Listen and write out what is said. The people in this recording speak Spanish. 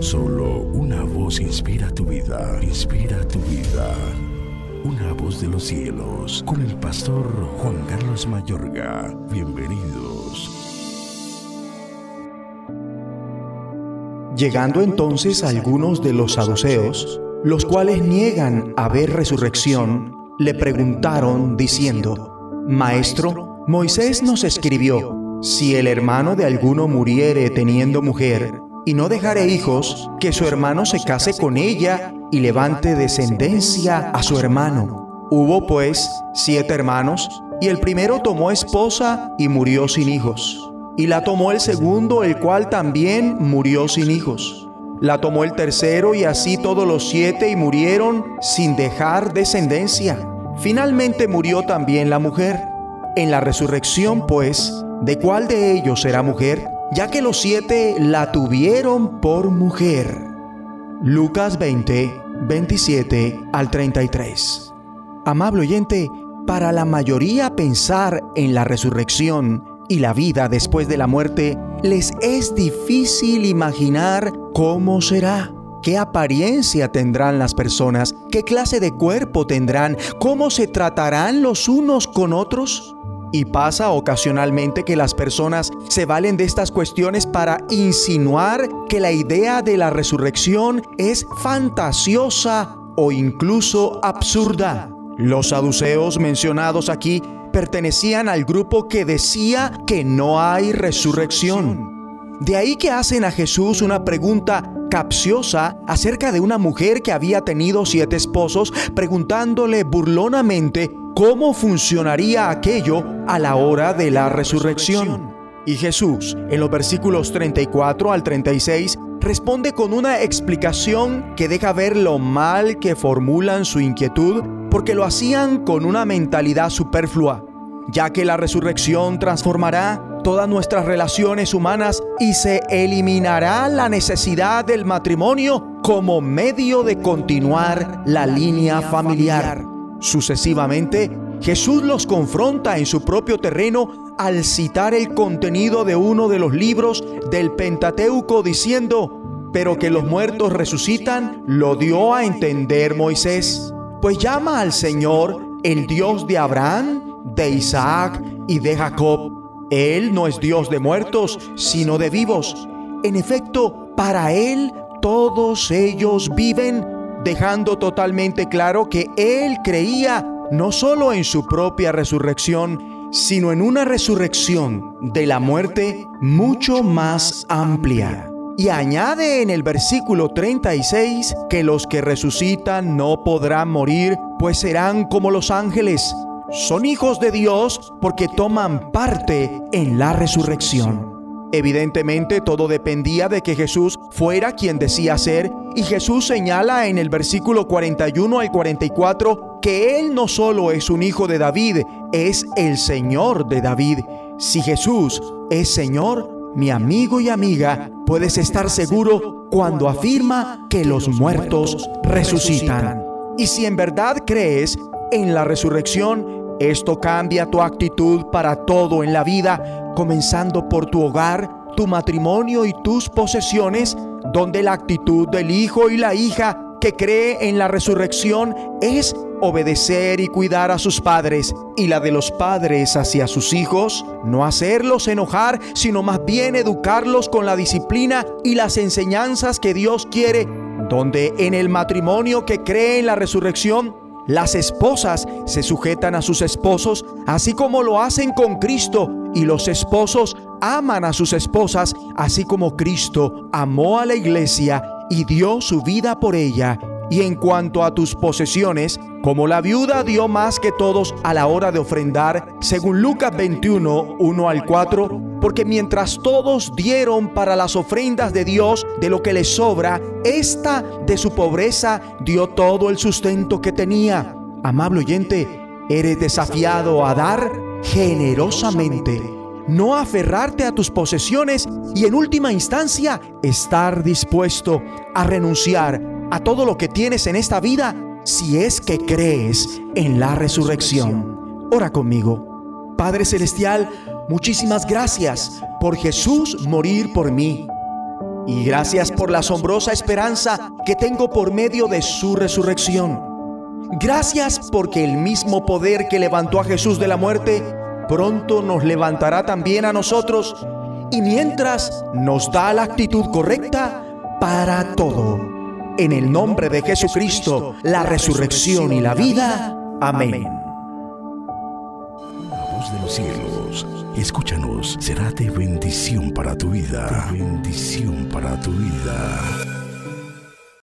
Solo una voz inspira tu vida, inspira tu vida. Una voz de los cielos, con el pastor Juan Carlos Mayorga. Bienvenidos. Llegando entonces algunos de los saduceos, los cuales niegan haber resurrección, le preguntaron diciendo, Maestro, Moisés nos escribió, si el hermano de alguno muriere teniendo mujer, y no dejare hijos, que su hermano se case con ella y levante descendencia a su hermano. Hubo pues siete hermanos, y el primero tomó esposa y murió sin hijos. Y la tomó el segundo, el cual también murió sin hijos. La tomó el tercero y así todos los siete y murieron sin dejar descendencia. Finalmente murió también la mujer. En la resurrección, pues, ¿de cuál de ellos será mujer? Ya que los siete la tuvieron por mujer. Lucas 20, 27 al 33. Amable oyente, para la mayoría pensar en la resurrección y la vida después de la muerte les es difícil imaginar cómo será. ¿Qué apariencia tendrán las personas? ¿Qué clase de cuerpo tendrán? ¿Cómo se tratarán los unos con otros? Y pasa ocasionalmente que las personas se valen de estas cuestiones para insinuar que la idea de la resurrección es fantasiosa o incluso absurda. Los saduceos mencionados aquí pertenecían al grupo que decía que no hay resurrección. De ahí que hacen a Jesús una pregunta capciosa acerca de una mujer que había tenido siete esposos, preguntándole burlonamente cómo funcionaría aquello a la hora de la resurrección. Y Jesús, en los versículos 34 al 36, responde con una explicación que deja ver lo mal que formulan su inquietud porque lo hacían con una mentalidad superflua, ya que la resurrección transformará todas nuestras relaciones humanas y se eliminará la necesidad del matrimonio como medio de continuar la línea familiar. Sucesivamente, Jesús los confronta en su propio terreno al citar el contenido de uno de los libros del Pentateuco diciendo, pero que los muertos resucitan, lo dio a entender Moisés, pues llama al Señor el Dios de Abraham, de Isaac y de Jacob. Él no es Dios de muertos, sino de vivos. En efecto, para Él todos ellos viven dejando totalmente claro que él creía no solo en su propia resurrección, sino en una resurrección de la muerte mucho más amplia. Y añade en el versículo 36 que los que resucitan no podrán morir, pues serán como los ángeles. Son hijos de Dios porque toman parte en la resurrección. Evidentemente todo dependía de que Jesús fuera quien decía ser y Jesús señala en el versículo 41 al 44 que Él no solo es un hijo de David, es el Señor de David. Si Jesús es Señor, mi amigo y amiga, puedes estar seguro cuando afirma que los muertos resucitan. Y si en verdad crees en la resurrección, esto cambia tu actitud para todo en la vida comenzando por tu hogar, tu matrimonio y tus posesiones, donde la actitud del hijo y la hija que cree en la resurrección es obedecer y cuidar a sus padres, y la de los padres hacia sus hijos, no hacerlos enojar, sino más bien educarlos con la disciplina y las enseñanzas que Dios quiere, donde en el matrimonio que cree en la resurrección, las esposas se sujetan a sus esposos, así como lo hacen con Cristo, y los esposos aman a sus esposas, así como Cristo amó a la iglesia y dio su vida por ella. Y en cuanto a tus posesiones, como la viuda dio más que todos a la hora de ofrendar, según Lucas 21, 1 al 4, porque mientras todos dieron para las ofrendas de Dios de lo que les sobra, esta de su pobreza dio todo el sustento que tenía. Amable oyente, eres desafiado a dar generosamente, no aferrarte a tus posesiones y en última instancia estar dispuesto a renunciar a todo lo que tienes en esta vida si es que crees en la resurrección. Ora conmigo. Padre Celestial, muchísimas gracias por Jesús morir por mí. Y gracias por la asombrosa esperanza que tengo por medio de su resurrección. Gracias porque el mismo poder que levantó a Jesús de la muerte pronto nos levantará también a nosotros y mientras nos da la actitud correcta para todo. En el nombre de Jesucristo, la resurrección y la vida. Amén. La voz de los cielos, escúchanos, será de bendición para tu vida. bendición para tu vida.